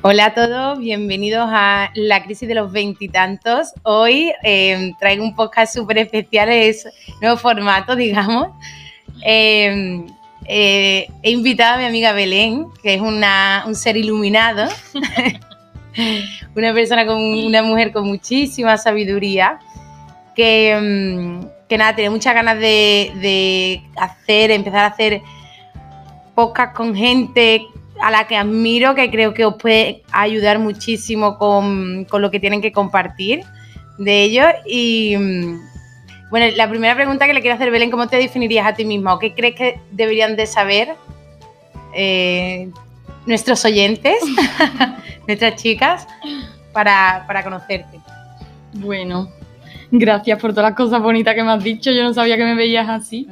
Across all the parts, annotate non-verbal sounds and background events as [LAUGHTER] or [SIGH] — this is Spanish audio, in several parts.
Hola a todos, bienvenidos a la crisis de los veintitantos. Hoy eh, traigo un podcast súper especial, es nuevo formato, digamos. Eh, eh, he invitado a mi amiga Belén, que es una, un ser iluminado, [LAUGHS] una persona con una mujer con muchísima sabiduría, que, mm, que nada, tiene muchas ganas de, de hacer, empezar a hacer podcast con gente a la que admiro, que creo que os puede ayudar muchísimo con, con lo que tienen que compartir de ellos. Y mm, bueno, la primera pregunta que le quiero hacer, Belén, ¿cómo te definirías a ti misma? ¿O qué crees que deberían de saber eh, nuestros oyentes, [LAUGHS] nuestras chicas, para, para conocerte? Bueno, gracias por todas las cosas bonitas que me has dicho. Yo no sabía que me veías así.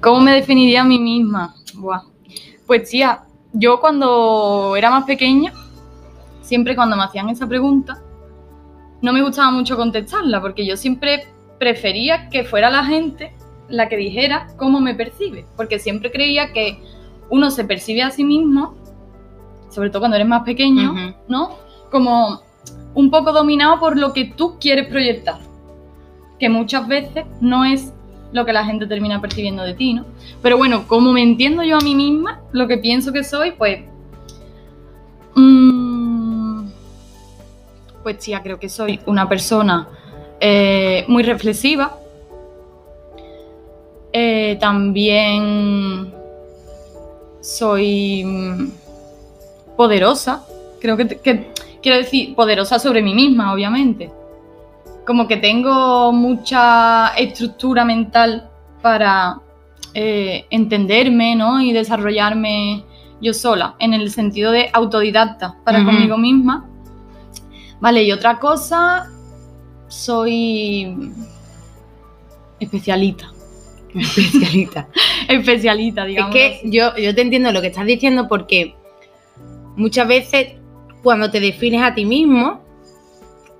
¿Cómo me definiría a mí misma? Buah. Pues tía, yo cuando era más pequeña, siempre cuando me hacían esa pregunta, no me gustaba mucho contestarla, porque yo siempre prefería que fuera la gente la que dijera cómo me percibe, porque siempre creía que uno se percibe a sí mismo, sobre todo cuando eres más pequeño. ¿no? Como un poco dominado por lo que tú quieres proyectar, que muchas veces no es lo que la gente termina percibiendo de ti, ¿no? Pero bueno, como me entiendo yo a mí misma, lo que pienso que soy, pues... mm, pues tía, creo que soy una persona eh, muy reflexiva. Eh, también soy mm, poderosa. Creo que- quiero decir poderosa sobre mí misma, obviamente. Como que tengo mucha estructura mental para eh, entenderme, ¿no? Y desarrollarme yo sola, en el sentido de autodidacta para conmigo misma. Vale, y otra cosa, soy especialista. Especialista. [LAUGHS] Especialista, Es digamos. que yo, yo te entiendo lo que estás diciendo porque muchas veces cuando te defines a ti mismo,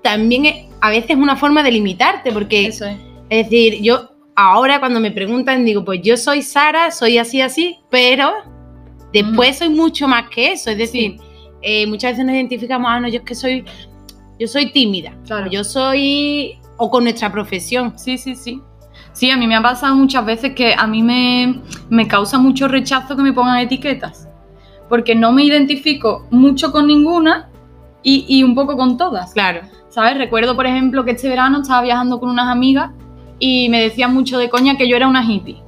también es- a veces es una forma de limitarte, porque Eso es. es decir, yo ahora cuando me preguntan digo, pues yo soy Sara, soy así, así, pero después soy mucho más que eso, es decir, eh, muchas veces nos identificamos, ah, no, yo es que soy, yo soy tímida, Claro. yo soy, o con nuestra profesión. Sí, sí, sí. Sí, a mí me ha pasado muchas veces que a mí me, me causa mucho rechazo que me pongan etiquetas. Porque no me identifico mucho con ninguna y, y un poco con todas. Claro. ¿Sabes? Recuerdo, por ejemplo, que este verano estaba viajando con unas amigas y me decían mucho de coña que yo era una hippie.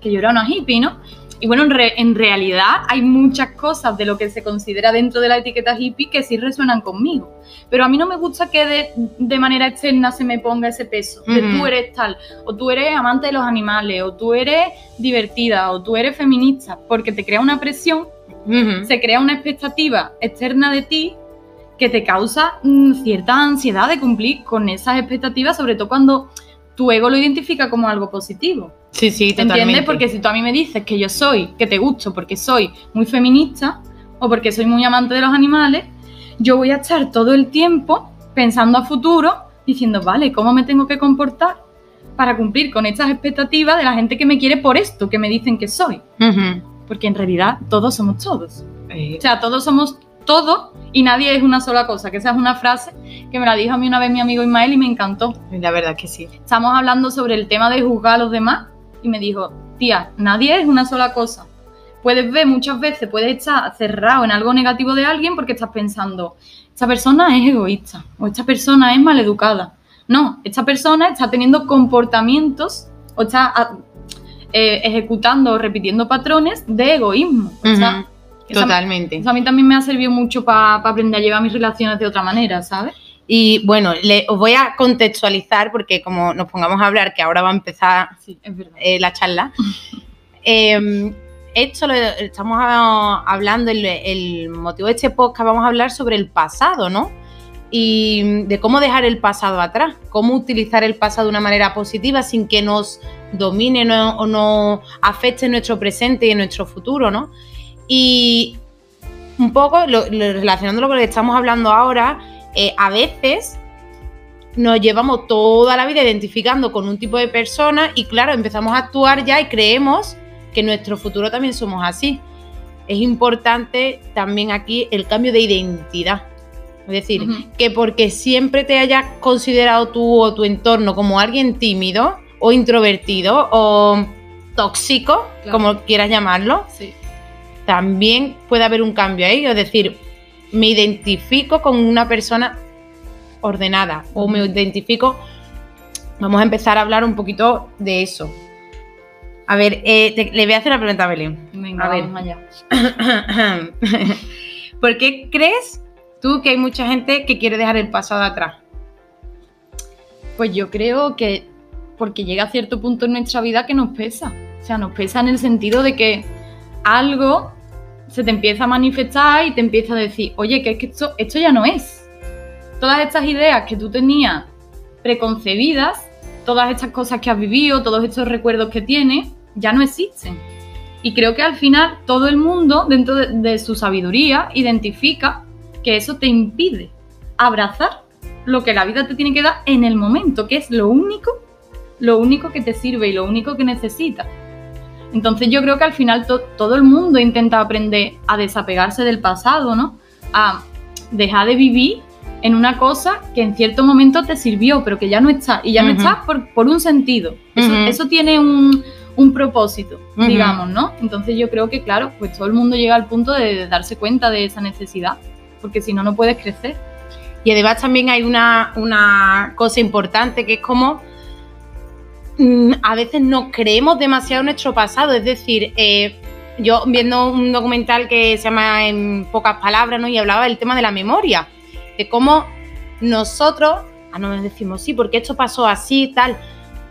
Que yo era una hippie, ¿no? Y bueno, en, re- en realidad hay muchas cosas de lo que se considera dentro de la etiqueta hippie que sí resuenan conmigo. Pero a mí no me gusta que de, de manera externa se me ponga ese peso. De Ujú. tú eres tal, o tú eres amante de los animales, o tú eres divertida, o tú eres feminista, porque te crea una presión Ujú. se crea una expectativa externa de ti que te causa mm, cierta ansiedad de cumplir con esas expectativas, sobre todo cuando tu ego lo identifica como algo positivo. Sí, sí, ¿Te totalmente. entiendes? Porque si tú a mí me dices que yo soy, que te gusto porque soy muy feminista o porque soy muy amante de los animales, yo voy a estar todo el tiempo pensando a futuro, diciendo, vale, ¿cómo me tengo que comportar para cumplir con estas expectativas de la gente que me quiere por esto que me dicen que soy? Porque en realidad todos somos todos. Eh, O sea, todos somos todo y nadie es una sola cosa. Que esa es una frase que me la dijo a mí una vez mi amigo Ismael y me encantó. la verdad que sí. Estamos hablando sobre el tema de juzgar a los demás y me dijo, tía, nadie es una sola cosa. Puedes ver muchas veces, puedes estar cerrado en algo negativo de alguien porque estás pensando, esta persona es egoísta o esta persona es maleducada. No, esta persona está teniendo comportamientos o está ah, eh, ejecutando o repitiendo patrones de egoísmo. O sea, Esa- Totalmente. eso a mí también me ha servido mucho para aprender a llevar mis relaciones de otra manera, ¿sabes? Y bueno, le- os voy a contextualizar porque como nos pongamos a hablar, que ahora va a empezar Sí, eh, la charla, [LAUGHS] eh, esto lo estamos a- hablando, el, el motivo de este podcast, vamos a hablar sobre el pasado, ¿no? Y de cómo dejar el pasado atrás, cómo utilizar el pasado de una manera positiva sin que nos domine no- o nos afecte en nuestro presente y en nuestro futuro, ¿no? Y un poco lo, lo- relacionándolo con lo que estamos hablando ahora, eh, a veces nos llevamos toda la vida identificando con un tipo de persona y claro, empezamos a actuar ya y creemos que en nuestro futuro también somos así. es importante también aquí el cambio de identidad. Es decir, que porque siempre te hayas considerado tú o tu entorno como alguien tímido o introvertido o tóxico, Claro. como quieras llamarlo, Sí. También puede haber un cambio ahí. Es decir, me identifico con una persona ordenada o me identifico. Vamos a empezar a hablar un poquito de eso. A ver, eh, te- le voy a hacer una pregunta a Belén. Venga, A ver. vamos allá. [LAUGHS] ¿Por qué crees tú que hay mucha gente que quiere dejar el pasado atrás? Pues yo creo que porque llega a cierto punto en nuestra vida que nos pesa. O sea, nos pesa en el sentido de que algo se te empieza a manifestar y te empieza a decir, oye, que es que esto, esto ya no es. Todas estas ideas que tú tenías preconcebidas, todas estas cosas que has vivido, todos estos recuerdos que tienes, ya no existen. Y creo que al final todo el mundo, dentro de, de su sabiduría, identifica que eso te impide abrazar lo que la vida te tiene que dar en el momento, que es lo único, lo único que te sirve y lo único que necesitas. Entonces yo creo que al final to- todo el mundo intenta aprender a desapegarse del pasado, ¿no? A dejar de vivir en una cosa que en cierto momento te sirvió, pero que ya no está. Y ya no está por, por un sentido. Eso, tiene un, un propósito, digamos, ¿no? Entonces yo creo que, claro, pues todo el mundo llega al punto de darse cuenta de esa necesidad, porque si no, no puedes crecer. Y además también hay una, una cosa importante que es como a veces no creemos demasiado en nuestro pasado. Es decir, eh, yo viendo un documental que se llama En pocas palabras, ¿no? Y hablaba del tema de la memoria, de cómo nosotros, ah, no nos decimos, sí, porque esto pasó así, tal.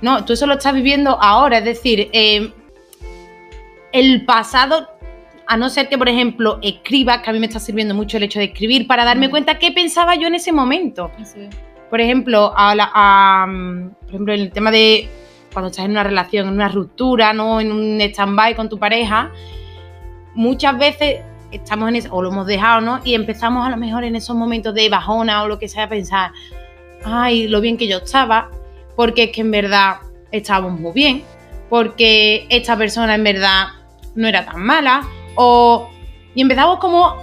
No, tú eso lo estás viviendo ahora, es decir, eh, el pasado, a no ser que, por ejemplo, escriba, que a mí me está sirviendo mucho el hecho de escribir, para darme Mm. cuenta qué pensaba yo en ese momento. Por ejemplo, a la- a, mm, por ejemplo, en el tema de cuando estás en una relación, en una ruptura, ¿no? En un stand-by con tu pareja, muchas veces estamos en eso, o lo hemos dejado, ¿no? Y empezamos a lo mejor en esos momentos de bajona o lo que sea a pensar, ay, lo bien que yo estaba, porque es que en verdad estábamos muy bien, porque esta persona en verdad no era tan mala, o... Y empezamos como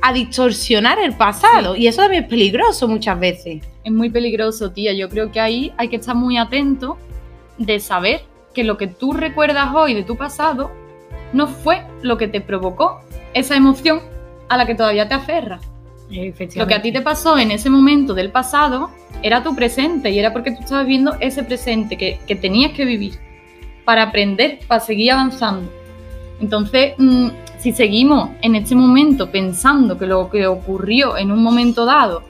a distorsionar el pasado, y eso también es peligroso muchas veces. Es muy peligroso, tía. Yo creo que ahí hay que estar muy atento de saber que lo que tú recuerdas hoy de tu pasado no fue lo que te provocó esa emoción a la que todavía te aferras. Lo que a ti te pasó en ese momento del pasado era tu presente y era porque tú estabas viendo ese presente que, que tenías que vivir para aprender, para seguir avanzando. Entonces, mm, si seguimos en este momento pensando que lo que ocurrió en un momento dado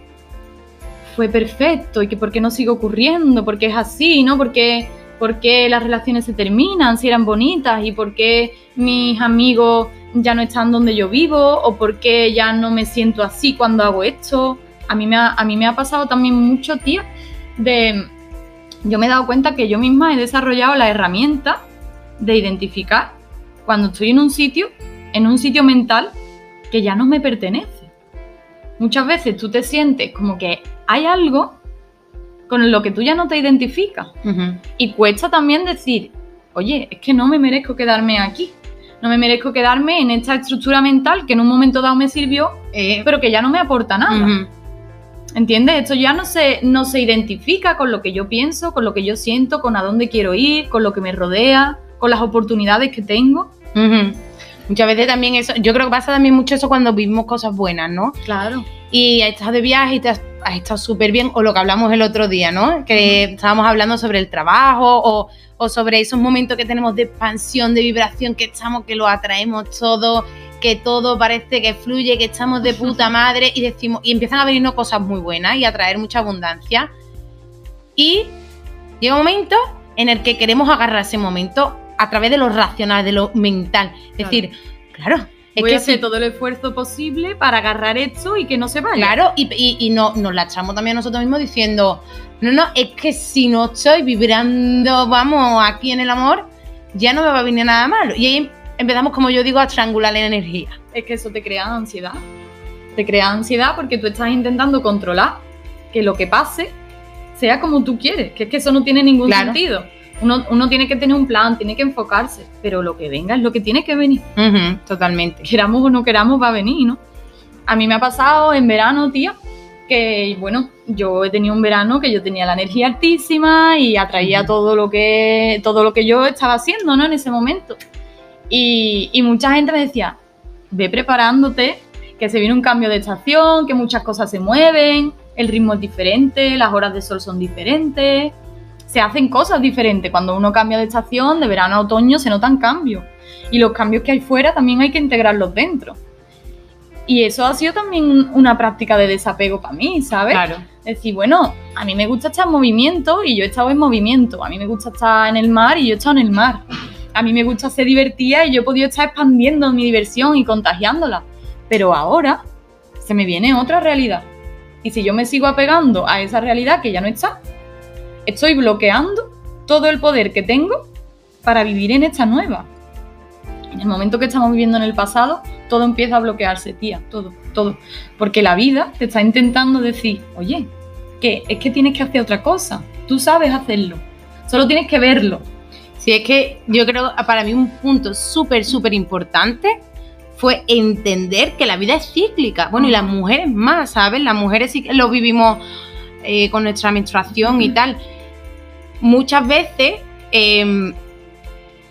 fue perfecto y que por qué no sigue ocurriendo, porque es así, ¿no? Porque, porque las relaciones se terminan si eran bonitas y por qué mis amigos ya no están donde yo vivo o por qué ya no me siento así cuando hago esto. A mí me ha, a mí me ha pasado también mucho, tía, de... Yo me he dado cuenta que yo misma he desarrollado la herramienta de identificar cuando estoy en un sitio, en un sitio mental que ya no me pertenece. Muchas veces tú te sientes como que hay algo con lo que tú ya no te identificas. Ujú. Y cuesta también decir, oye, es que no me merezco quedarme aquí. No me merezco quedarme en esta estructura mental que en un momento dado me sirvió, Eh, pero que ya no me aporta nada. ¿Entiendes? Esto ya no se, no se identifica con lo que yo pienso, con lo que yo siento, con a dónde quiero ir, con lo que me rodea, con las oportunidades que tengo. Muchas veces también eso, yo creo que pasa también mucho eso cuando vivimos cosas buenas, ¿no? Claro. Y estás de viaje y te has, has estado súper bien, o lo que hablamos el otro día, ¿no? Que estábamos hablando sobre el trabajo o, o sobre esos momentos que tenemos de expansión, de vibración, que estamos, que lo atraemos todo, que todo parece que fluye, que estamos de puta madre y decimos, y empiezan a venirnos cosas muy buenas y a traer mucha abundancia. Y llega un momento en el que queremos agarrar ese momento a través de lo racional, de lo mental. Es Claro. decir, claro, es Voy que a hacer todo el esfuerzo posible para agarrar esto y que no se vaya. Claro, y, y, y no, nos la echamos también nosotros mismos diciendo, no, no, es que si no estoy vibrando, vamos, aquí en el amor, ya no me va a venir nada malo. Y ahí empezamos, como yo digo, a triangular la energía. Es que eso te crea ansiedad. Te crea ansiedad porque tú estás intentando controlar que lo que pase sea como tú quieres, que es que eso no tiene ningún Claro. sentido. Uno, uno tiene que tener un plan, tiene que enfocarse, pero lo que venga es lo que tiene que venir. Totalmente. Queramos o no queramos, va a venir, ¿no? A mí me ha pasado en verano, tía, que bueno, yo he tenido un verano que yo tenía la energía altísima y atraía Ujú. todo lo que todo lo que yo estaba haciendo, ¿no? En ese momento. Y, y mucha gente me decía, ve preparándote, que se viene un cambio de estación, que muchas cosas se mueven, el ritmo es diferente, las horas de sol son diferentes, se hacen cosas diferentes. Cuando uno cambia de estación, de verano a otoño, se notan cambios. Y los cambios que hay fuera también hay que integrarlos dentro. Y eso ha sido también una práctica de desapego para mí, ¿sabes? Claro. Decir, bueno, a mí me gusta estar en movimiento y yo he estado en movimiento. A mí me gusta estar en el mar y yo he estado en el mar. A mí me gusta ser divertida y yo he podido estar expandiendo mi diversión y contagiándola. Pero ahora se me viene otra realidad. Y si yo me sigo apegando a esa realidad que ya no está, estoy bloqueando todo el poder que tengo para vivir en esta nueva. En el momento que estamos viviendo en el pasado, todo empieza a bloquearse, tía, todo, todo. Porque la vida te está intentando decir, oye, que es que tienes que hacer otra cosa. Tú sabes hacerlo. Solo tienes que verlo. Sí, es que yo creo, para mí un punto súper, súper importante fue entender que la vida es cíclica. Bueno, y las mujeres más, ¿sabes? Las mujeres sí que lo vivimos eh, con nuestra menstruación y tal. Muchas veces eh,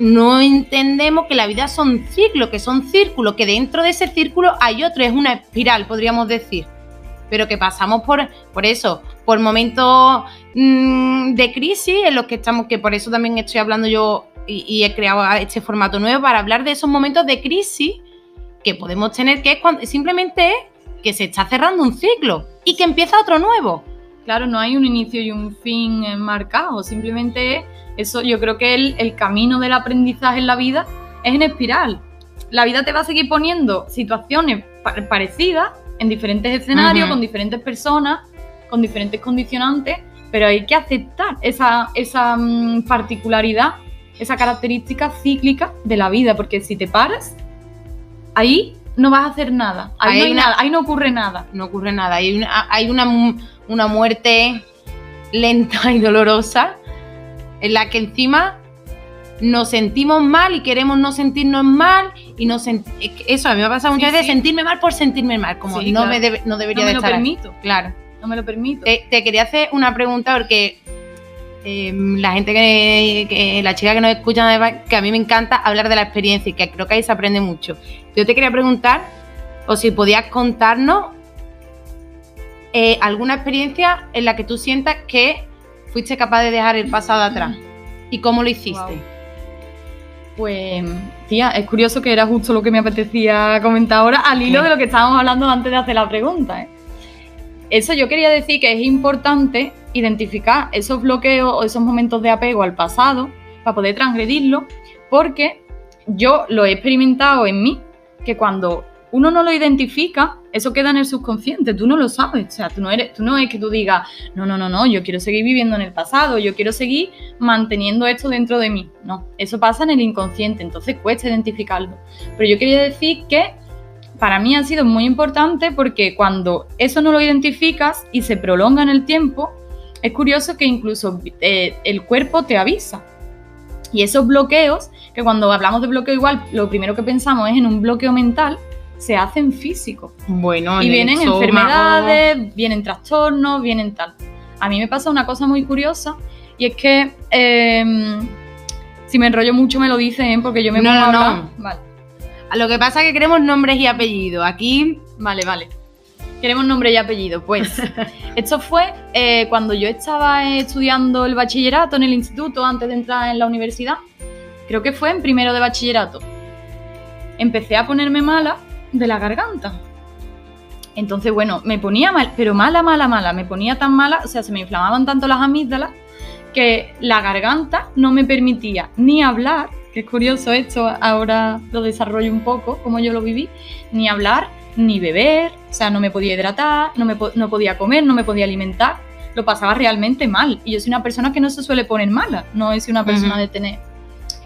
no entendemos que la vida son ciclos, que son círculos, que dentro de ese círculo hay otro, es una espiral, podríamos decir. Pero que pasamos por, por eso, por momentos mm, de crisis en los que estamos, que por eso también estoy hablando yo y, y he creado este formato nuevo para hablar de esos momentos de crisis que podemos tener, que es cuando simplemente es que se está cerrando un ciclo y que empieza otro nuevo. Claro, no hay un inicio y un fin eh, marcado, simplemente eso, yo creo que el, el camino del aprendizaje en la vida es en espiral. La vida te va a seguir poniendo situaciones pa- parecidas en diferentes escenarios, con diferentes personas, con diferentes condicionantes, pero hay que aceptar esa, esa mm, particularidad, esa característica cíclica de la vida, porque si te paras, ahí no vas a hacer nada, ahí, Ahí no, hay hay una- nada, ahí no ocurre nada. No ocurre nada. Hay una, hay una, una muerte lenta y dolorosa en la que encima nos sentimos mal y queremos no sentirnos mal y no que eso a mí me ha pasado muchas Sí, veces sí. sentirme mal por sentirme mal como Sí, no claro. me debe- no debería No me de lo estar ahí. permito, claro no me lo permito. te, te quería hacer una pregunta porque eh, la gente que, que- la chica que nos escucha que a mí me encanta hablar de la experiencia y que creo que ahí se aprende mucho yo te quería preguntar o si podías contarnos eh, alguna experiencia en la que tú sientas que fuiste capaz de dejar el pasado atrás y cómo lo hiciste. Pues, tía, es curioso que era justo lo que me apetecía comentar ahora, al hilo ¿Qué? de lo que estábamos hablando antes de hacer la pregunta. ¿eh? Eso yo quería decir que es importante identificar esos bloqueos o esos momentos de apego al pasado para poder transgredirlo, porque yo lo he experimentado en mí, que cuando uno no lo identifica, eso queda en el subconsciente, tú no lo sabes, o sea, tú no, eres, tú no es que tú digas, no, no, no, no, yo quiero seguir viviendo en el pasado, yo quiero seguir manteniendo esto dentro de mí. No, eso pasa en el inconsciente, entonces cuesta identificarlo. Pero yo quería decir que para mí ha sido muy importante porque cuando eso no lo identificas y se prolonga en el tiempo, es curioso que incluso eh, el cuerpo te avisa. Y esos bloqueos, que cuando hablamos de bloqueo igual, lo primero que pensamos es en un bloqueo mental, se hacen físicos. bueno Y vienen enfermedades, vienen trastornos, vienen tal. A mí me pasa una cosa muy curiosa y es que eh, si me enrollo mucho me lo dicen porque yo me No, a no, no. Vale, lo que pasa es que queremos nombres y apellidos aquí vale, vale. Queremos nombre y apellido. Pues [LAUGHS] esto fue eh, cuando yo estaba estudiando el bachillerato en el instituto antes de entrar en la universidad. Creo que fue en primero de bachillerato. Empecé a ponerme mala de la garganta. Entonces, bueno, me ponía mal, pero mala, mala, mala. Me ponía tan mala, o sea, se me inflamaban tanto las amígdalas que la garganta no me permitía ni hablar, que es curioso esto, ahora lo desarrollo un poco, como yo lo viví, ni hablar, ni beber, o sea, no me podía hidratar, no, me po- no podía comer, no me podía alimentar, lo pasaba realmente mal. Y yo soy una persona que no se suele poner mala, no es una persona de tener.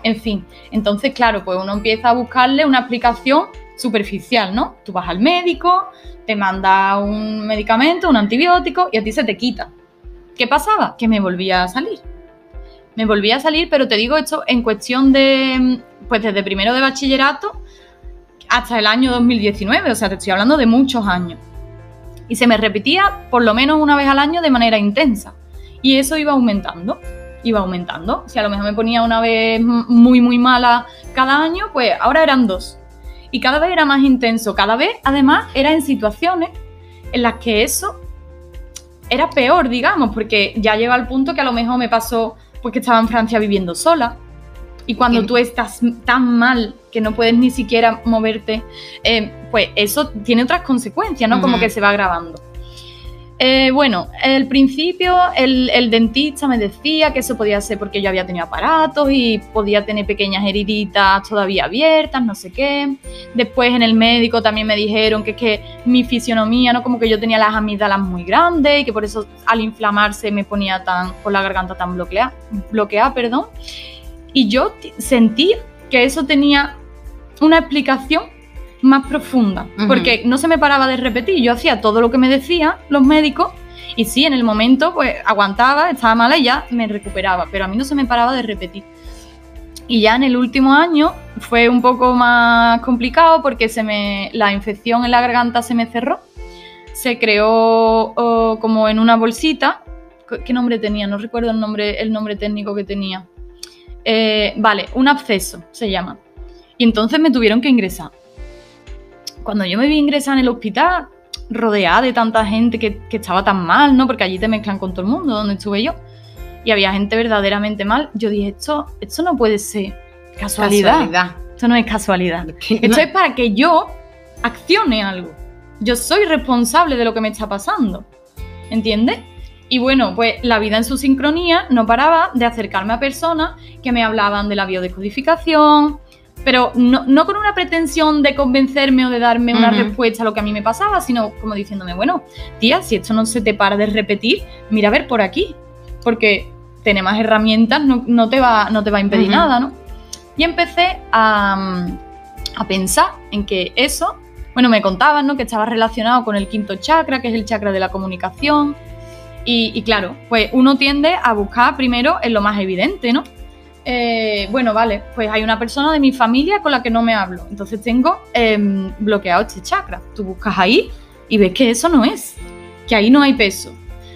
En fin, entonces, claro, pues uno empieza a buscarle una explicación superficial, ¿no? Tú vas al médico, te manda un medicamento, un antibiótico y a ti se te quita. ¿Qué pasaba? Que me volvía a salir. Me volví a salir, pero te digo esto en cuestión de, pues desde primero de bachillerato hasta el año 2019, o sea, te estoy hablando de muchos años. Y se me repetía por lo menos una vez al año de manera intensa. Y eso iba aumentando, iba aumentando. Si a lo mejor me ponía una vez muy, muy mala cada año, pues ahora eran dos. Y cada vez era más intenso, cada vez además era en situaciones en las que eso era peor, digamos, porque ya llega al punto que a lo mejor me pasó pues que estaba en Francia viviendo sola. Y cuando tú estás tan mal que no puedes ni siquiera moverte, eh, pues eso tiene otras consecuencias, ¿no? Como que se va grabando. Eh, bueno, al principio el, dentista me decía que eso podía ser porque yo había tenido aparatos y podía tener pequeñas heriditas todavía abiertas, no sé qué. Después en el médico también me dijeron que es que mi fisionomía, ¿no? Como que yo tenía las amígdalas muy grandes y que por eso al inflamarse me ponía tan, con la garganta tan bloqueada, bloqueada perdón. Y yo sentí que eso tenía una explicación más profunda, porque no se me paraba de repetir, yo hacía todo lo que me decían los médicos y sí, en el momento pues aguantaba, estaba mala y ya me recuperaba, pero a mí no se me paraba de repetir. Y ya en el último año fue un poco más complicado porque se me, la infección en la garganta se me cerró, se creó como en una bolsita, ¿qué nombre tenía? No recuerdo el nombre, el nombre técnico que tenía. Eh, vale, un absceso se llama. Y entonces me tuvieron que ingresar cuando yo me vi ingresar en el hospital, rodeada de tanta gente que, estaba tan mal, ¿no? Porque allí te mezclan con todo el mundo, donde estuve yo. Y había gente verdaderamente mal. Yo dije, esto, esto no puede ser casualidad. Esto no es casualidad. Esto es para que yo accione algo. Yo soy responsable de lo que me está pasando. ¿Entiendes? Y bueno, pues la vida en su sincronía no paraba de acercarme a personas que me hablaban de la biodecodificación, pero no, con una pretensión de convencerme o de darme una respuesta a lo que a mí me pasaba, sino como diciéndome, bueno, tía, si esto no se te para de repetir, mira a ver por aquí, porque tener más herramientas no, te, va, no te va a impedir nada, ¿no? Y empecé a, pensar en que eso, bueno, me contaban, ¿no? Que estaba relacionado con el quinto chakra, que es el chakra de la comunicación. Y, y claro, pues uno tiende a buscar primero en lo más evidente, ¿no? Eh, bueno, vale, pues hay una persona de mi familia con la que no me hablo. Entonces tengo em, bloqueado este chakra. Tú buscas ahí y ves que eso no es, que ahí no hay peso.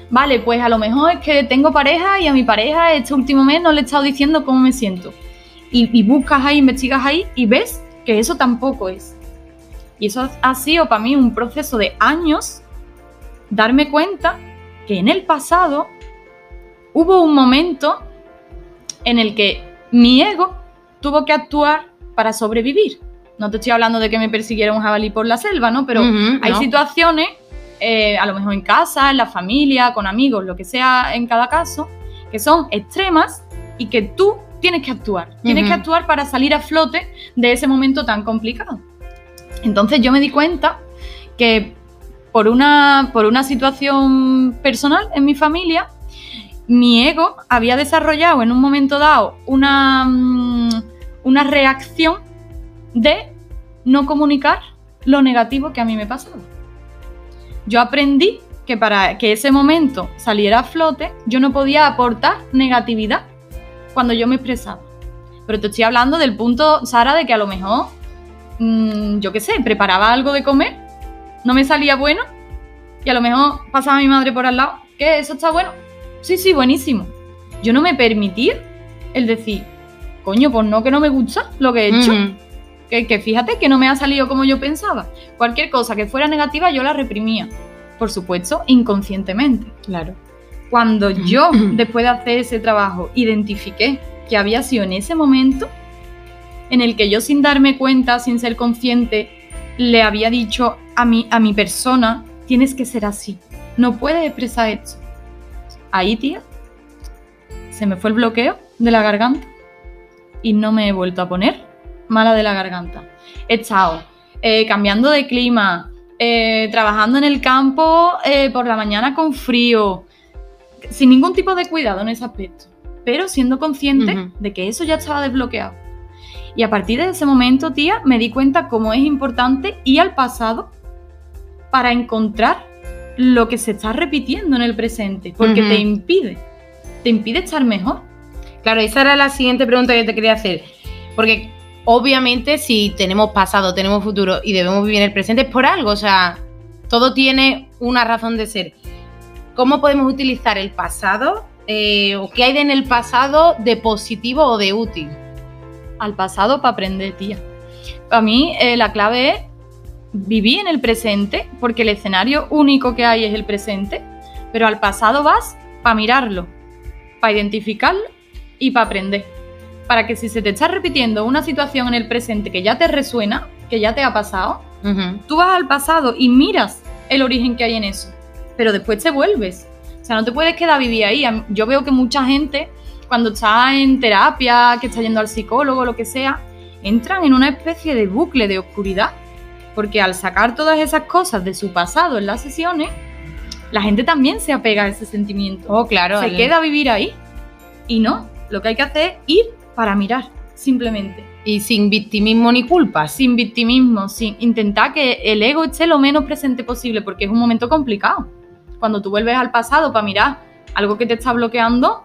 Vale, pues a lo mejor es que tengo pareja y a mi pareja este último mes no le he estado diciendo cómo me siento. Y, y buscas ahí, investigas ahí y ves que eso tampoco es. Y eso ha sido para mí un proceso de años darme cuenta que en el pasado hubo un momento en el que mi ego tuvo que actuar para sobrevivir. No te estoy hablando de que me persiguiera un jabalí por la selva, ¿no? Pero hay situaciones, eh, a lo mejor en casa, en la familia, con amigos, lo que sea en cada caso, que son extremas y que tú tienes que actuar. Tienes que actuar para salir a flote de ese momento tan complicado. Entonces yo me di cuenta que por una, por una situación personal en mi familia, mi ego había desarrollado en un momento dado una, mm, una reacción de no comunicar lo negativo que a mí me pasaba. Yo aprendí que para que ese momento saliera a flote, yo no podía aportar negatividad cuando yo me expresaba. Pero te estoy hablando del punto, Sara, de que a lo mejor, mm, yo qué sé, preparaba algo de comer, no me salía bueno, y a lo mejor pasaba mi madre por al lado, ¿qué? ¿Eso está bueno? Sí, sí, buenísimo. Yo no me permití el decir, coño, pues no que no me gusta lo que he hecho. que, fíjate que no me ha salido como yo pensaba. Cualquier cosa que fuera negativa yo la reprimía. Por supuesto, inconscientemente. Claro. Cuando [CLEARS THROAT] yo, después de hacer ese trabajo, identifiqué que había sido en ese momento en el que yo sin darme cuenta, sin ser consciente, le había dicho a mi, a mi persona, tienes que ser así. No puedes expresar esto ahí, tía, se me fue el bloqueo de la garganta y no me he vuelto a poner mala de la garganta. He estado eh, cambiando de clima, eh, trabajando en el campo eh, por la mañana con frío, sin ningún tipo de cuidado en ese aspecto, pero siendo consciente de que eso ya estaba desbloqueado. Y a partir de ese momento, tía, me di cuenta cómo es importante ir al pasado para encontrar lo que se está repitiendo en el presente, porque te impide, te impide estar mejor. Claro, esa era la siguiente pregunta que te quería hacer. Porque obviamente si tenemos pasado, tenemos futuro y debemos vivir en el presente es por algo. O sea, todo tiene una razón de ser. ¿Cómo podemos utilizar el pasado eh, o qué hay en el pasado de positivo o de útil? Al pasado para aprender, tía. Para mí eh, la clave es vivir en el presente, porque el escenario único que hay es el presente, pero al pasado vas para mirarlo, para identificarlo y para aprender. Para que si se te está repitiendo una situación en el presente que ya te resuena, que ya te ha pasado, tú vas al pasado y miras el origen que hay en eso, pero después te vuelves. O sea, no te puedes quedar vivir ahí. Yo veo que mucha gente, cuando está en terapia, que está yendo al psicólogo, lo que sea, entran en una especie de bucle de oscuridad, porque al sacar todas esas cosas de su pasado en las sesiones, la gente también se apega a ese sentimiento. Oh, claro. Se queda a vivir ahí. Y no, lo que hay que hacer es ir para mirar, simplemente. Y sin victimismo ni culpa. Sin victimismo, sin intentar que el ego esté lo menos presente posible, porque es un momento complicado. Cuando tú vuelves al pasado para mirar algo que te está bloqueando,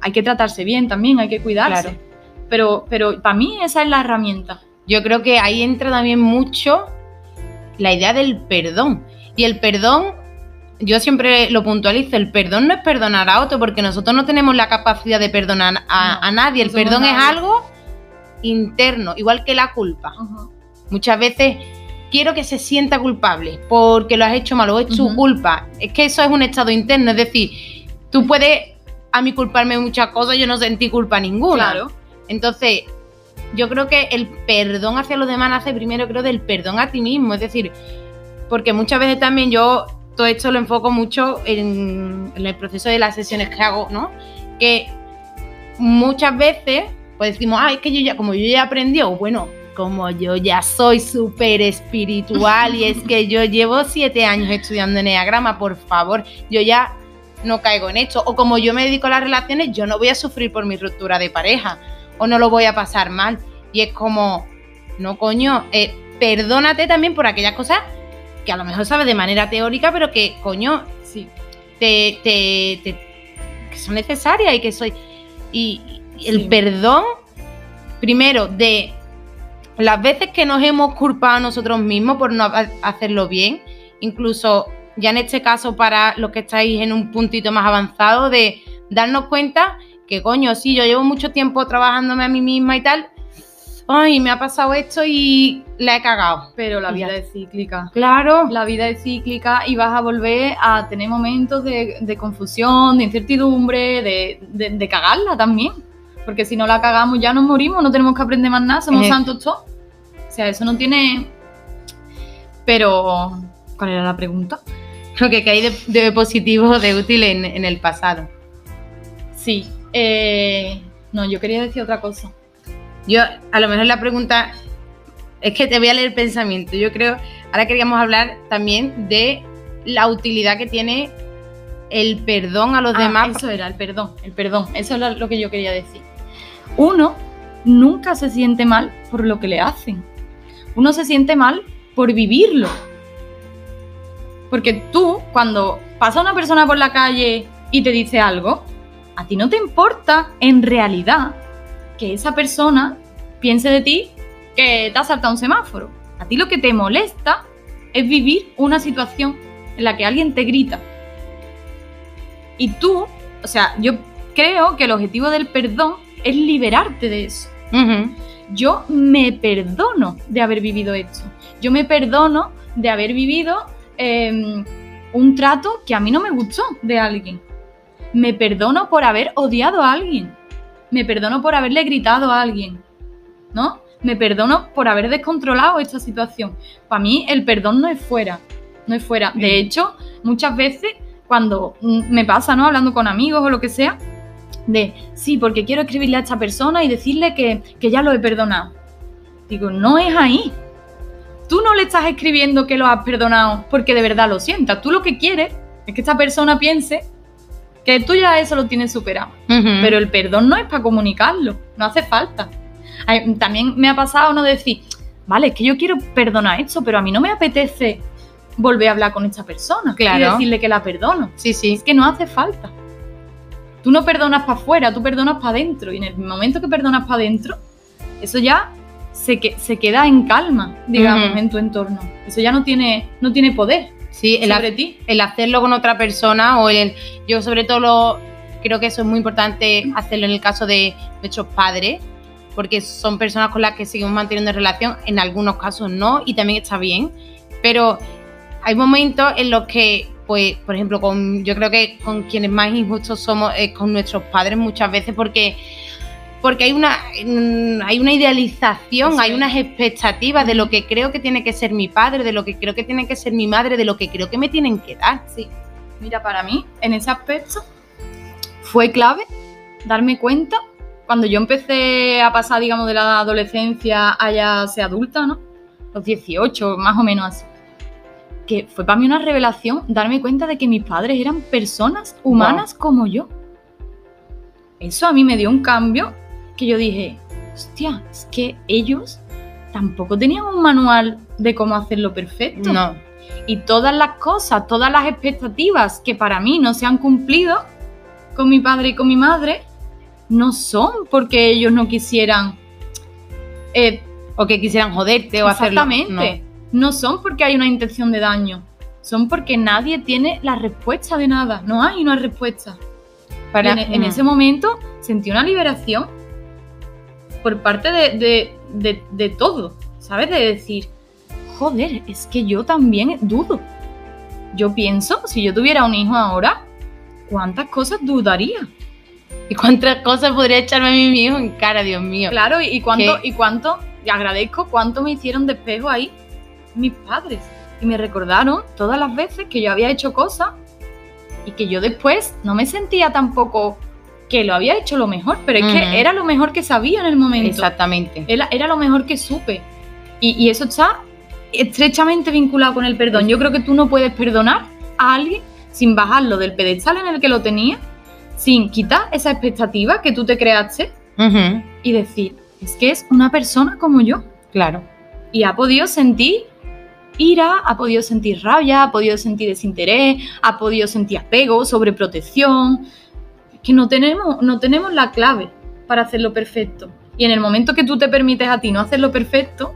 hay que tratarse bien también, hay que cuidarse. Pero, pero para mí esa es la herramienta. Yo creo que ahí entra también mucho la idea del perdón. Y el perdón, yo siempre lo puntualizo, el perdón no es perdonar a otro, porque nosotros no tenemos la capacidad de perdonar a, nadie. El perdón es algo interno, igual que la culpa. Muchas veces quiero que se sienta culpable porque lo has hecho mal o es su culpa. Es que eso es un estado interno, es decir, tú puedes a mí culparme muchas cosas, yo no sentí culpa ninguna. Claro. Entonces, yo creo que el perdón hacia los demás nace primero, creo, del perdón a ti mismo. Es decir, porque muchas veces también yo todo esto lo enfoco mucho en, el proceso de las sesiones que hago, ¿no? Que muchas veces, pues decimos, ay, es que yo ya, como yo ya aprendí, o bueno, como yo ya soy súper espiritual y es que [LAUGHS] yo llevo siete años estudiando Enneagrama, por favor, yo ya no caigo en esto. O como yo me dedico a las relaciones, yo no voy a sufrir por mi ruptura de pareja o no lo voy a pasar mal. Y es como, no coño, eh, perdónate también por aquellas cosas que a lo mejor sabes de manera teórica, pero que, coño, sí, te, te, que son necesarias y que soy... Y, el perdón, primero, de las veces que nos hemos culpado a nosotros mismos por no hacerlo bien, incluso ya en este caso para los que estáis en un puntito más avanzado, de darnos cuenta que coño, sí, yo llevo mucho tiempo trabajándome a mí misma y tal. Ay, me ha pasado esto y la he cagado. Pero la vida es cíclica. Claro. La vida es cíclica y vas a volver a tener momentos de, confusión, de incertidumbre, de, de, cagarla también. Porque si no la cagamos ya nos morimos, no tenemos que aprender más nada, somos santos todos. O sea, eso no tiene... Pero, ¿cuál era la pregunta? Lo que hay de, positivo de útil en, en el pasado. Sí, eh, no, yo quería decir otra cosa. Yo, a lo mejor la pregunta es que te voy a leer el pensamiento. Yo creo, ahora queríamos hablar también de la utilidad que tiene el perdón a los ah, demás. Eso era, el perdón, el perdón. Eso es lo que yo quería decir. Uno nunca se siente mal por lo que le hacen. Uno se siente mal por vivirlo. Porque tú, cuando pasa una persona por la calle y te dice algo, a ti no te importa en realidad que esa persona piense de ti que te ha saltado un semáforo. A ti lo que te molesta es vivir una situación en la que alguien te grita. Y tú, o sea, yo creo que el objetivo del perdón es liberarte de eso. Yo me perdono de haber vivido esto. Yo me perdono de haber vivido em, un trato que a mí no me gustó de alguien me perdono por haber odiado a alguien, me perdono por haberle gritado a alguien, ¿no? Me perdono por haber descontrolado esta situación. Para mí el perdón no es fuera, no es fuera. De hecho, muchas veces cuando me pasa, ¿no? Hablando con amigos o lo que sea, de, sí, porque quiero escribirle a esta persona y decirle que, que ya lo he perdonado. Digo, no es ahí. Tú no le estás escribiendo que lo has perdonado porque de verdad lo sientas. Tú lo que quieres es que esta persona piense que tú ya eso lo tienes superado. Pero el perdón no es para comunicarlo, no hace falta. También me ha pasado no decir, vale, es que yo quiero perdonar esto, pero a mí no me apetece volver a hablar con esta persona claro. y decirle que la perdono. Sí, sí. Es que no hace falta. Tú no perdonas para afuera, tú perdonas para adentro. Y en el momento que perdonas para adentro, eso ya se, que, se queda en calma, digamos, en tu entorno. Eso ya no tiene, no tiene poder Sí, el, sobre ha- ti. el hacerlo con otra persona o el... Yo sobre todo lo- creo que eso es muy importante hacerlo en el caso de nuestros padres, porque son personas con las que seguimos manteniendo relación, en algunos casos no, y también está bien, pero hay momentos en los que, pues, por ejemplo, con, yo creo que con quienes más injustos somos es con nuestros padres muchas veces porque porque hay una mm, hay una idealización, Sí. hay unas expectativas de lo que creo que tiene que ser mi padre, de lo que creo que tiene que ser mi madre, de lo que creo que me tienen que dar. Sí. Mira, para mí, en ese aspecto, fue clave darme cuenta cuando yo empecé a pasar, digamos, de la adolescencia a ya ser adulta, ¿no? Los 18, más o menos así. Que fue para mí una revelación darme cuenta de que mis padres eran personas humanas como yo. Eso a mí me dio un cambio que yo dije, hostia, es que ellos tampoco tenían un manual de cómo hacerlo perfecto. No, Y todas las cosas, todas las expectativas que para mí no se han cumplido con mi padre y con mi madre, no son porque ellos no quisieran. eh, o que quisieran joderte o hacerlo. exactamente. No. son porque hay una intención de daño. Son porque nadie tiene la respuesta de nada. No hay una respuesta. No. Para- en, en ese momento sentí una liberación por parte de, de- de- de todo, ¿sabes? De decir, joder, es que yo también dudo. Yo pienso, si yo tuviera un hijo ahora, ¿cuántas cosas dudaría? ¿Y cuántas cosas podría echarme a mí mismo en cara, Dios mío? Claro, y, y cuánto, ¿Qué? y cuánto, y agradezco cuánto me hicieron de espejo ahí mis padres. Y me recordaron todas las veces que yo había hecho cosas y que yo después no me sentía tampoco que lo había hecho lo mejor, pero es Ujú. que era lo mejor que sabía en el momento. Exactamente. Era, era lo mejor que supe. Y, y eso está estrechamente vinculado con el perdón. Yo creo que tú no puedes perdonar a alguien sin bajarlo del pedestal en el que lo tenía, sin quitar esa expectativa que tú te creaste Ujú, y decir, es que es una persona como yo. Claro. Y ha podido sentir ira, ha podido sentir rabia, ha podido sentir desinterés, ha podido sentir apego, sobreprotección. Que no tenemos, no tenemos la clave para hacerlo perfecto. Y en el momento que tú te permites a ti no hacerlo perfecto,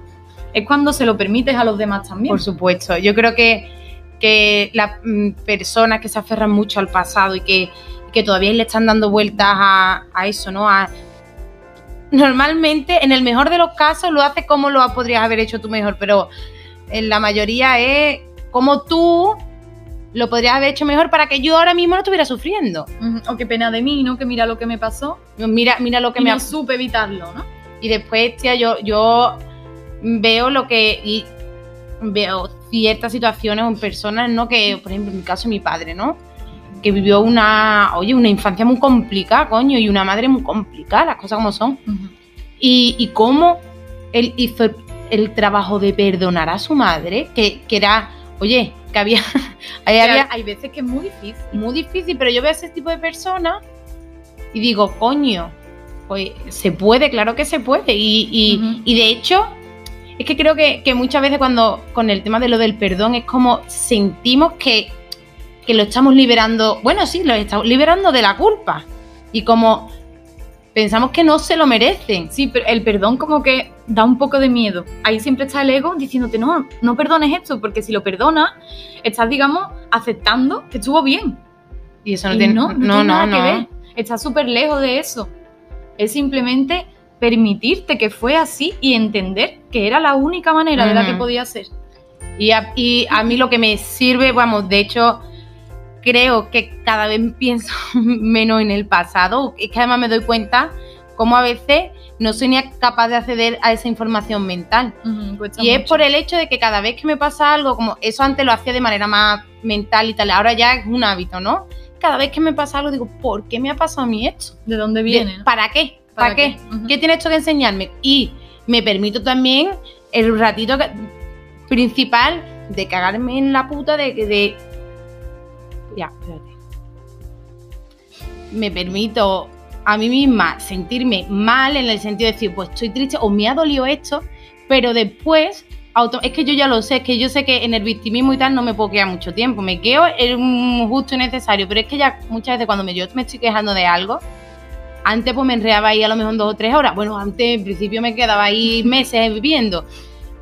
es cuando se lo permites a los demás también. Por supuesto. Yo creo que, que las mm, personas que se aferran mucho al pasado y que, que todavía le están dando vueltas a, a eso, ¿no? A, normalmente, en el mejor de los casos, lo haces como lo podrías haber hecho tú mejor, pero en la mayoría es como tú lo podrías haber hecho mejor para que yo ahora mismo no estuviera sufriendo. O qué pena de mí, ¿no? Que mira lo que me pasó. Mira, mira lo que me no supe evitarlo, ¿no? Y después, tía, yo, yo veo lo que. Y veo ciertas situaciones en personas, ¿no? Que, por ejemplo, en mi caso, mi padre, ¿no? Que vivió una. Oye, una infancia muy complicada, coño, y una madre muy complicada, las cosas como son. Y, y cómo él hizo el, el trabajo de perdonar a su madre, que, que era. Oye, que había. Ahí Que había hay, veces que es muy difícil. muy difícil, pero yo veo a ese tipo de personas y digo, coño, pues se puede, claro que se puede. Y, y de hecho, es que creo que, que muchas veces cuando con el tema de lo del perdón es como sentimos que, que lo estamos liberando, bueno, sí, lo estamos liberando de la culpa. Y como pensamos que no se lo merecen. Sí, pero el perdón como que da un poco de miedo. Ahí siempre está el ego diciéndote, no, no perdones esto, porque si lo perdonas, estás, digamos, aceptando que estuvo bien. Y eso no Y tiene, no, no, no, tiene no, nada no. que ver. Estás súper lejos de eso. Es simplemente permitirte que fue así y entender que era la única manera de la que podía ser. Y a, y a mí lo que me sirve, vamos, de hecho, creo que cada vez [LAUGHS] pienso menos en el pasado. Es que además me doy cuenta cómo a veces no soy ni capaz de acceder a esa información mental. Y es mucho. por el hecho de que cada vez que me pasa algo, como eso antes lo hacía de manera más mental y tal, ahora ya es un hábito, ¿no? Cada vez que me pasa algo digo, ¿por qué me ha pasado a mí esto? ¿De dónde De- viene? ¿Para qué? ¿Para, qué? ¿Qué tiene esto que enseñarme? Y me permito también el ratito que- principal de cagarme en la puta de... de ya, espérate. Me permito a mí misma sentirme mal en el sentido de decir, pues estoy triste o me ha dolido esto, pero después es que yo ya lo sé, es que yo sé que en el victimismo y tal no me puedo quedar mucho tiempo, me quedo en un justo y necesario, pero es que ya muchas veces cuando me, yo me estoy quejando de algo, antes pues me enredaba ahí a lo mejor dos o tres horas, bueno, antes en principio me quedaba ahí meses viviendo,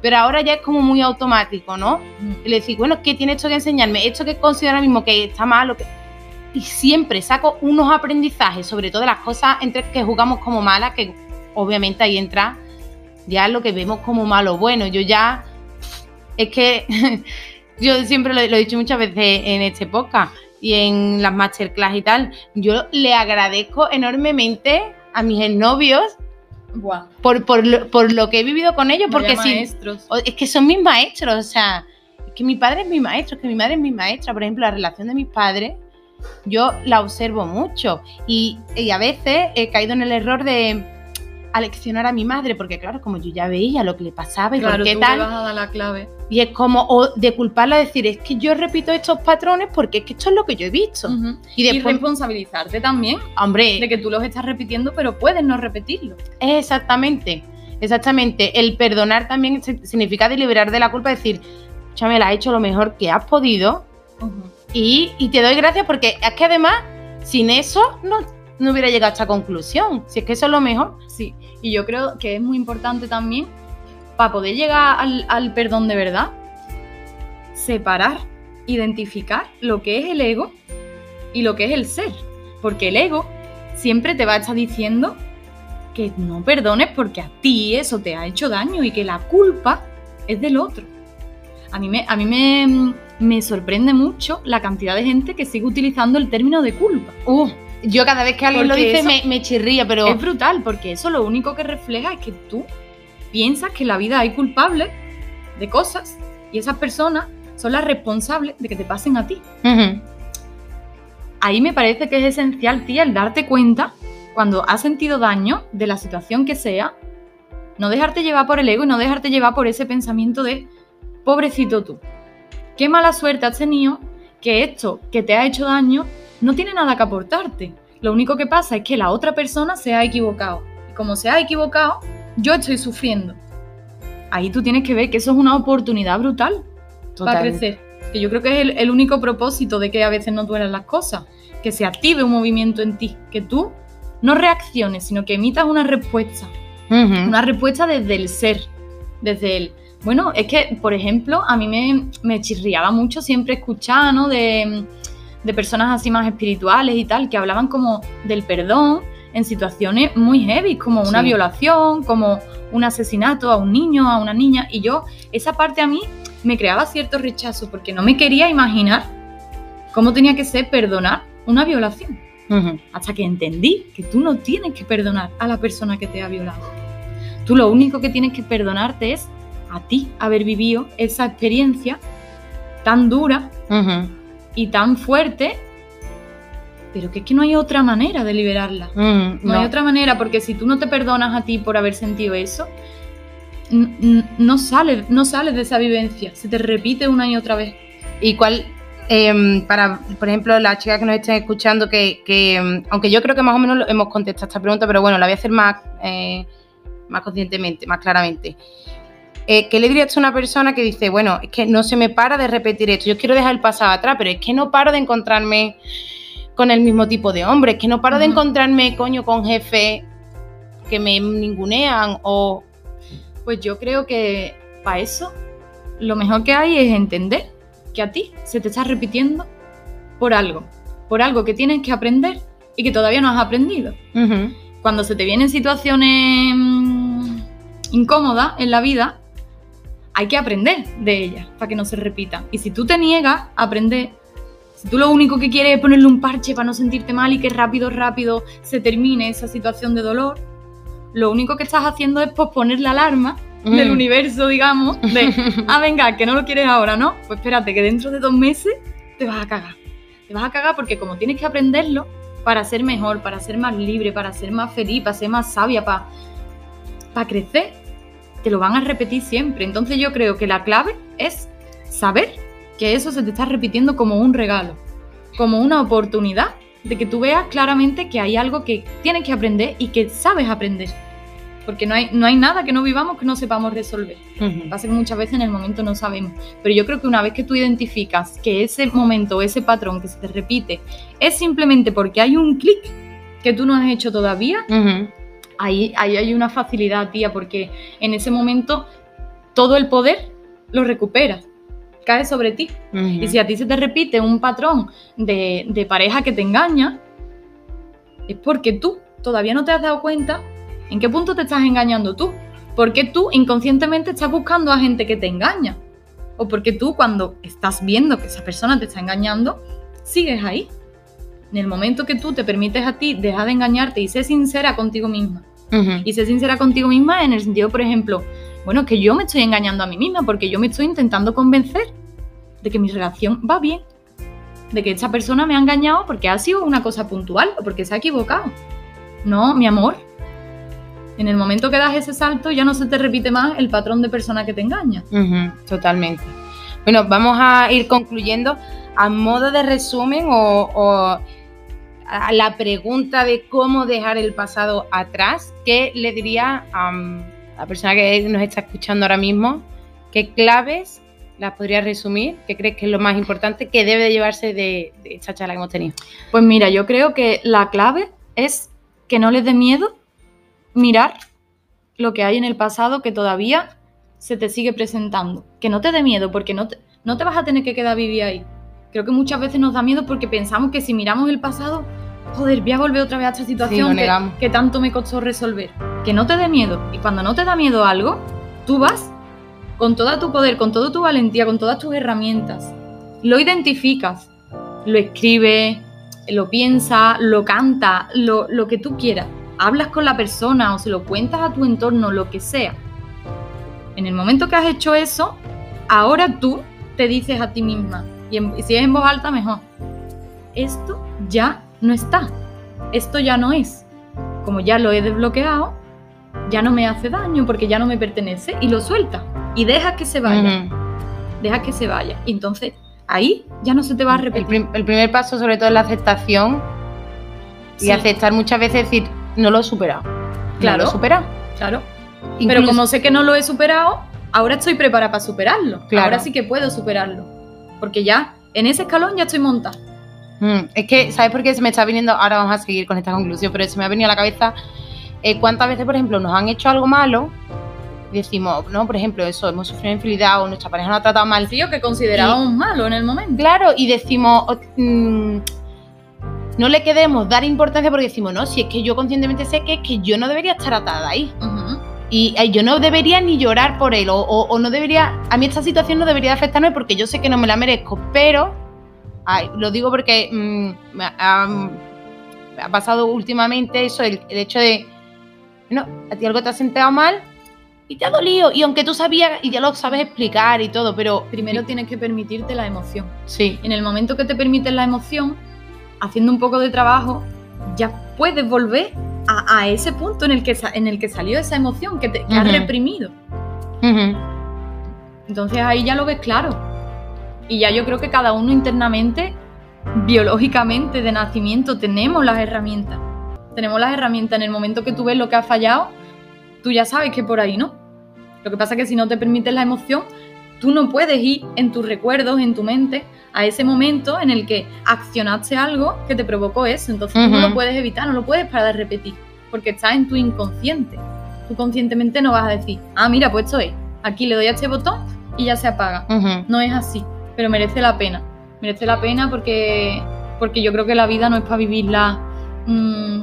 pero ahora ya es como muy automático, ¿no? Y le decir, bueno, ¿qué tiene esto que enseñarme? Esto que considero ahora mismo que está mal, o que... y siempre saco unos aprendizajes, sobre todo de las cosas entre que jugamos como malas, que obviamente ahí entra ya lo que vemos como malo bueno. Yo ya, es que [LAUGHS] yo siempre lo, lo he dicho muchas veces en este podcast y en las masterclass y tal, yo le agradezco enormemente a mis novios Por, por, lo, por lo que he vivido con ellos, porque si, maestros. es que son mis maestros, o sea, es que mi padre es mi maestro, es que mi madre es mi maestra. Por ejemplo, la relación de mis padres, yo la observo mucho y, y a veces he caído en el error de aleccionar a mi madre, porque claro, como yo ya veía lo que le pasaba y Claro, por qué tú tal, le vas a dar la clave. y es como o de culparla, decir, es que yo repito estos patrones porque es que esto es lo que yo he visto. Y Y después, responsabilizarte también hombre, de que tú los estás repitiendo, pero puedes no repetirlo. Exactamente, exactamente. El perdonar también si- significa de liberar de la culpa, decir, Chamela, has hecho lo mejor que has podido y, y te doy gracias porque es que además, sin eso, no, no hubiera llegado a esta conclusión. Si es que eso es lo mejor. Sí, y yo creo que es muy importante también, para poder llegar al, al perdón de verdad, separar, identificar lo que es el ego y lo que es el ser. Porque el ego siempre te va a estar diciendo que no perdones porque a ti eso te ha hecho daño y que la culpa es del otro. A mí me, a mí me, me sorprende mucho la cantidad de gente que sigue utilizando el término de culpa. Uh, yo cada vez que alguien lo dice me, me chirría, pero Es brutal, porque eso lo único que refleja es que tú piensas que en la vida hay culpables de cosas y esas personas son las responsables de que te pasen a ti. Ahí me parece que es esencial, tía, el darte cuenta cuando has sentido daño de la situación que sea, no dejarte llevar por el ego y no dejarte llevar por ese pensamiento de pobrecito tú. Qué mala suerte has tenido que esto que te ha hecho daño no tiene nada que aportarte. Lo único que pasa es que la otra persona se ha equivocado. Y como se ha equivocado, yo estoy sufriendo. Ahí tú tienes que ver que eso es una oportunidad brutal para crecer. Que yo creo que es el, el único propósito de que a veces no duelen las cosas. Que se active un movimiento en ti. Que tú no reacciones, sino que emitas una respuesta. Una respuesta desde el ser. Desde el. Bueno, es que, por ejemplo, a mí me, me chirriaba mucho siempre escuchar, ¿no? De, de personas así más espirituales y tal, que hablaban como del perdón en situaciones muy heavy, como una Sí. violación, como un asesinato a un niño, a una niña. Y yo, esa parte a mí me creaba cierto rechazo porque no me quería imaginar cómo tenía que ser perdonar una violación. Hasta que entendí que tú no tienes que perdonar a la persona que te ha violado. Tú lo único que tienes que perdonarte es a ti haber vivido esa experiencia tan dura. Y tan fuerte, pero que es que no hay otra manera de liberarla. Ujú. No, No. hay otra manera, porque si tú no te perdonas a ti por haber sentido eso, no sales, no sales de esa vivencia, se te repite una y otra vez. ¿Y cuál, em, para, por ejemplo, las chicas que nos estén escuchando, que, que, em, aunque yo creo que más o menos lo- hemos contestado esta pregunta, pero bueno, la voy a hacer más, eh, más conscientemente, más claramente. Eh, ¿Qué le dirías a una persona que dice, bueno, es que no se me para de repetir esto, yo quiero dejar el pasado atrás, pero es que no paro de encontrarme con el mismo tipo de hombre, es que no paro de encontrarme, coño, con jefes que me ningunean o... Pues yo creo que para eso lo mejor que hay es entender que a ti se te está repitiendo por algo, por algo que tienes que aprender y que todavía no has aprendido. Cuando se te vienen situaciones mm, incómodas en la vida, hay que aprender de ellas para que no se repitan. Y si tú te niegas a aprender, si tú lo único que quieres es ponerle un parche para no sentirte mal y que rápido, rápido se termine esa situación de dolor, lo único que estás haciendo es posponer la alarma del Mm. universo, digamos, de, ah, venga, que no lo quieres ahora, ¿no? Pues espérate, que dentro de dos meses te vas a cagar. Te vas a cagar porque como tienes que aprenderlo para ser mejor, para ser más libre, para ser más feliz, para ser más sabia, para, para crecer, te lo van a repetir siempre. Entonces yo creo que la clave es saber que eso se te está repitiendo como un regalo, como una oportunidad de que tú veas claramente que hay algo que tienes que aprender y que sabes aprender. Porque no hay, no hay nada que no vivamos que no sepamos resolver. Ujú. Pasa que muchas veces en el momento no sabemos. Pero yo creo que una vez que tú identificas que ese momento, ese patrón que se te repite, es simplemente porque hay un clic que tú no has hecho todavía. Ahí, ahí hay una facilidad, tía, porque en ese momento todo el poder lo recuperas, cae sobre ti. Y si a ti se te repite un patrón de, de pareja que te engaña, es porque tú todavía no te has dado cuenta en qué punto te estás engañando tú. Porque tú inconscientemente estás buscando a gente que te engaña. O porque tú cuando estás viendo que esa persona te está engañando, sigues ahí. En el momento que tú te permites a ti dejar de engañarte y ser sincera contigo misma. Ujú. Y ser sincera contigo misma en el sentido, por ejemplo, bueno, que yo me estoy engañando a mí misma porque yo me estoy intentando convencer de que mi relación va bien. De que esta persona me ha engañado porque ha sido una cosa puntual o porque se ha equivocado. No, mi amor. En el momento que das ese salto ya no se te repite más el patrón de persona que te engaña. Ujú, Totalmente. Bueno, vamos a ir concluyendo a modo de resumen o, o a la pregunta de cómo dejar el pasado atrás. ¿Qué le diría a la persona que nos está escuchando ahora mismo? ¿Qué claves las podría resumir? ¿Qué crees que es lo más importante que debe de llevarse de, esta charla que hemos tenido? Pues mira, yo creo que la clave es que no les dé miedo mirar lo que hay en el pasado que todavía se te sigue presentando. Que no te dé miedo porque no te, no te vas a tener que quedar vivir ahí. Creo que muchas veces nos da miedo porque pensamos que si miramos el pasado, joder, voy a volver otra vez a esta situación que, negamos. que tanto me costó resolver. Que no te dé miedo. Y cuando no te da miedo algo, tú vas con todo tu poder, con toda tu valentía, con todas tus herramientas. Lo identificas, lo escribes, lo piensas, lo canta, lo, lo que tú quieras. Hablas con la persona o se lo cuentas a tu entorno, lo que sea. En el momento que has hecho eso, ahora tú te dices a ti misma, y, en- y si es en voz alta, mejor, esto ya no está, esto ya no es. Como ya lo he desbloqueado, ya no me hace daño porque ya no me pertenece y lo suelta y deja que se vaya, Ujú. deja que se vaya. Y entonces ahí ya no se te va a el, repetir. prim- el primer paso sobre todo es la aceptación y aceptar muchas veces decir, no lo he superado. Claro. No lo he superado. Claro. Pero como sé que no lo he superado, ahora estoy preparada para superarlo. Claro. Ahora sí que puedo superarlo. Porque ya en ese escalón ya estoy montada. Mm, es que, ¿sabes por qué se me está viniendo? Ahora vamos a seguir con esta conclusión, pero se me ha venido a la cabeza eh, cuántas veces, por ejemplo, nos han hecho algo malo y decimos, no, por ejemplo, eso, hemos sufrido infidelidad o nuestra pareja nos ha tratado mal. Sí, o que considerábamos malo en el momento. Claro, y decimos, oh, mm, no le queremos dar importancia porque decimos, no, si es que yo conscientemente sé que es que yo no debería estar atada ahí. Ujú. Y eh, yo no debería ni llorar por él, o, o- o no debería, a mí esta situación no debería afectarme porque yo sé que no me la merezco, pero, ay, lo digo porque mm, me, ha, me ha pasado últimamente eso, el, el hecho de, no, a ti algo te ha sentado mal y te ha dolido, y aunque tú sabías y ya lo sabes explicar y todo, pero Primero tienes que permitirte la emoción. sí, En el momento que te permites la emoción, haciendo un poco de trabajo, ya puedes volver a, a ese punto en el, que, en el que salió esa emoción que, te, que has reprimido. Entonces ahí ya lo ves claro. Y ya yo creo que cada uno internamente, biológicamente, de nacimiento, tenemos las herramientas. Tenemos las herramientas. En el momento que tú ves lo que ha fallado, tú ya sabes que por ahí no. Lo que pasa es que si no te permites la emoción, tú no puedes ir en tus recuerdos, en tu mente, a ese momento en el que accionaste algo que te provocó eso. Entonces tú no lo puedes evitar, no lo puedes parar de repetir, porque está en tu inconsciente. Tú conscientemente no vas a decir, ah, mira, pues esto es, aquí le doy a este botón y ya se apaga. No es así, pero merece la pena. Merece la pena porque, porque yo creo que la vida no es para vivirla mm,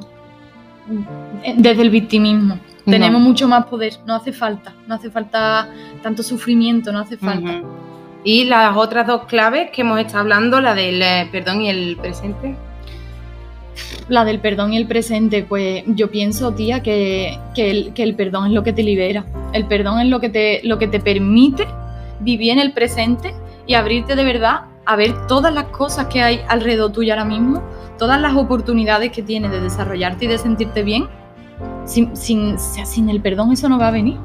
desde el victimismo. No. Tenemos mucho más poder, no hace falta, no hace falta tanto sufrimiento, no hace falta. Y las otras dos claves que hemos estado hablando, la del eh, perdón y el presente. La del perdón y el presente, pues yo pienso, tía, que, que el, que el perdón es lo que te libera. El perdón es lo que te, lo que te permite vivir en el presente y abrirte de verdad a ver todas las cosas que hay alrededor tuyo ahora mismo, todas las oportunidades que tienes de desarrollarte y de sentirte bien. Sin, sin, sin el perdón eso no va a venir.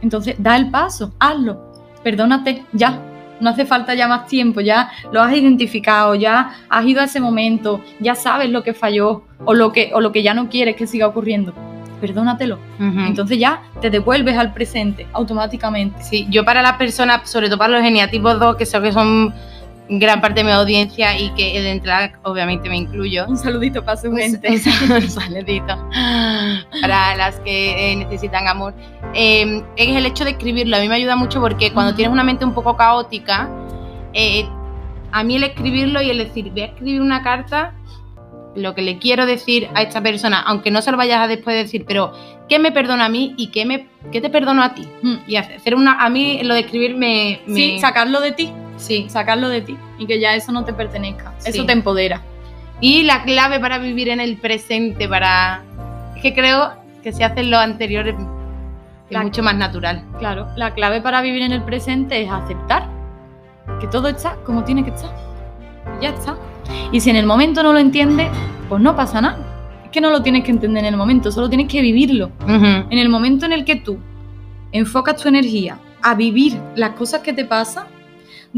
Entonces, da el paso, hazlo, perdónate, ya. No hace falta ya más tiempo, ya lo has identificado, ya has ido a ese momento, ya sabes lo que falló o lo que, o lo que ya no quieres que siga ocurriendo. perdónatelo. Entonces ya te devuelves al presente automáticamente. Sí, yo para las personas, sobre todo para los geniatipos 2, que sé que son gran parte de mi audiencia y que de entrada obviamente me incluyo. Un saludito para su Un- gente. [LAUGHS] un saludito para las que eh, necesitan amor. Eh, es el hecho de escribirlo. A mí me ayuda mucho porque cuando tienes una mente un poco caótica, eh, a mí el escribirlo y el decir, voy a escribir una carta, lo que le quiero decir a esta persona, aunque no se lo vayas a después decir, pero ¿qué me perdona a mí y qué, me, qué te perdono a ti? Mm. Y hacer una. A mí lo de escribir me. me- Sí, sacarlo de ti, sí. sacarlo de ti y que ya eso no te pertenezca. Sí. Eso te empodera. Y la clave para vivir en el presente, para. Es que creo que si haces lo anterior es, La- mucho más natural. Claro, la clave para vivir en el presente es aceptar que todo está como tiene que estar. Ya está. Y si en el momento no lo entiendes, pues no pasa nada. Es que no lo tienes que entender en el momento, solo tienes que vivirlo. En el momento en el que tú enfocas tu energía a vivir las cosas que te pasan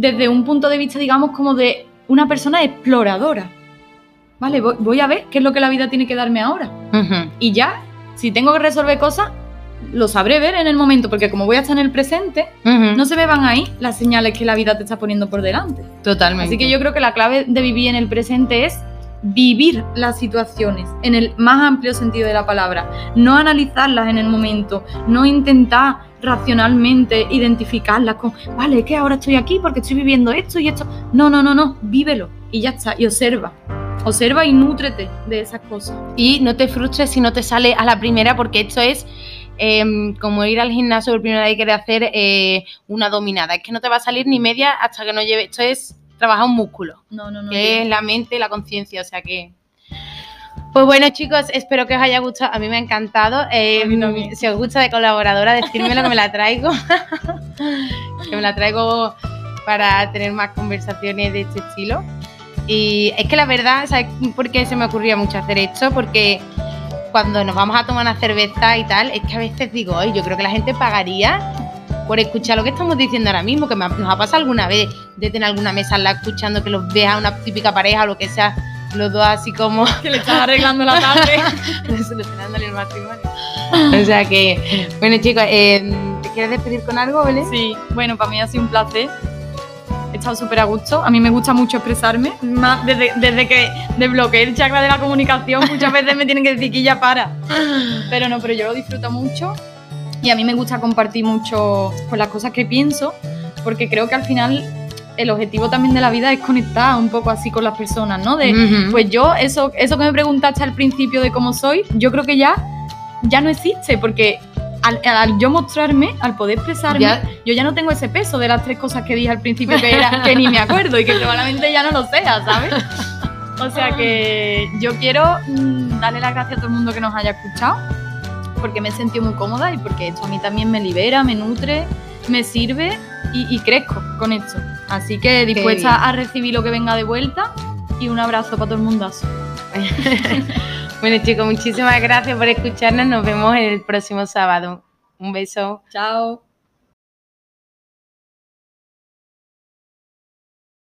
desde un punto de vista, digamos, como de una persona exploradora. Vale, voy, voy a ver qué es lo que la vida tiene que darme ahora. Y ya, si tengo que resolver cosas, lo sabré ver en el momento, porque como voy a estar en el presente, no se me van ahí las señales que la vida te está poniendo por delante. Totalmente. Así que yo creo que la clave de vivir en el presente es vivir las situaciones en el más amplio sentido de la palabra, no analizarlas en el momento, no intentar racionalmente identificarlas con, vale, que ahora estoy aquí porque estoy viviendo esto y esto. No, no, no, no, vívelo y ya está, y observa. Observa y nútrete de esas cosas. Y no te frustres si no te sale a la primera, porque esto es em, como ir al gimnasio por primera vez y querer hacer eh, una dominada. Es que no te va a salir ni media hasta que no lleve. Esto es trabajar un músculo, No, no, no. que es la mente, la conciencia. O sea que. Pues bueno, chicos, espero que os haya gustado. A mí me ha encantado. Eh, si os gusta de colaboradora, decírmelo que me la traigo. [LAUGHS] que me la traigo para tener más conversaciones de este estilo. Y es que la verdad, ¿sabes por qué se me ocurría mucho hacer esto? Porque cuando nos vamos a tomar una cerveza y tal, es que a veces digo, "Ay, yo creo que la gente pagaría por escuchar lo que estamos diciendo ahora mismo, que nos ha pasado alguna vez de tener alguna mesa al lado escuchando que los veas una típica pareja o lo que sea, los dos así como [LAUGHS] Que le estás arreglando la tarde. [LAUGHS] solucionándole el matrimonio. O sea que, bueno chicos, eh, ¿te quieres despedir con algo, Belén? Sí, bueno, para mí ha sido un placer. He estado súper a gusto. A mí me gusta mucho expresarme. Más desde, desde que desbloqueé el chakra de la comunicación, muchas veces me tienen que decir que ya para. Pero no, pero yo lo disfruto mucho. Y a mí me gusta compartir mucho pues, las cosas que pienso, porque creo que al final el objetivo también de la vida es conectar un poco así con las personas, ¿no? De, Ujú. pues yo, eso, eso que me preguntaste al principio de cómo soy, yo creo que ya, ya no existe, porque al, al yo mostrarme, al poder expresarme, Ya. yo ya no tengo ese peso de las tres cosas que dije al principio que, era, que ni me acuerdo y que probablemente ya no lo sea, ¿sabes? O sea que yo quiero mm, darle las gracias a todo el mundo que nos haya escuchado, porque me he sentido muy cómoda y porque esto a mí también me libera, me nutre, me sirve y, y crezco con esto. Así que dispuesta a recibir lo que venga de vuelta y un abrazo para todo el mundazo. [LAUGHS] Bueno chicos, muchísimas gracias por escucharnos. Nos vemos el próximo sábado. Un beso. Chao.